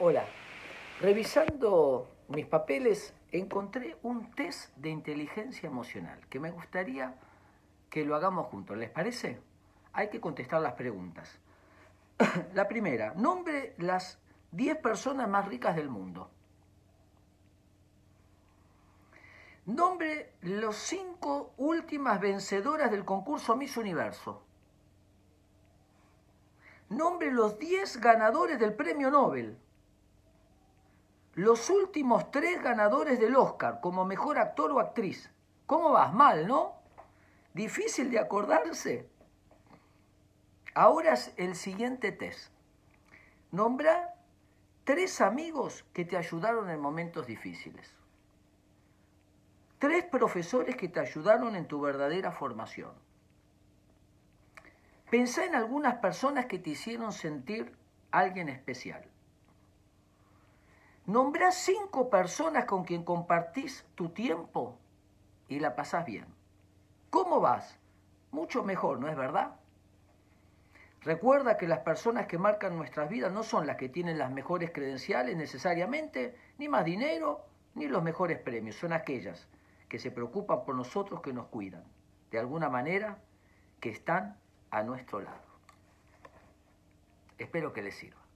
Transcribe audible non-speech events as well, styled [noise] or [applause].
Hola, revisando mis papeles encontré un test de inteligencia emocional que me gustaría que lo hagamos juntos. ¿Les parece? Hay que contestar las preguntas. [coughs] La primera, nombre las 10 personas más ricas del mundo. Nombre los cinco últimas vencedoras del concurso Miss Universo. Nombre los 10 ganadores del premio Nobel. Los últimos tres ganadores del Oscar como mejor actor o actriz. ¿Cómo vas? Mal, ¿no? Difícil de acordarse. Ahora es el siguiente test. Nombra tres amigos que te ayudaron en momentos difíciles. Tres profesores que te ayudaron en tu verdadera formación. Pensá en algunas personas que te hicieron sentir alguien especial. Nombrá cinco personas con quien compartís tu tiempo y la pasás bien. ¿Cómo vas? Mucho mejor, ¿no es verdad? Recuerda que las personas que marcan nuestras vidas no son las que tienen las mejores credenciales necesariamente, ni más dinero, ni los mejores premios. Son aquellas que se preocupan por nosotros, que nos cuidan. De alguna manera, que están a nuestro lado. Espero que les sirva.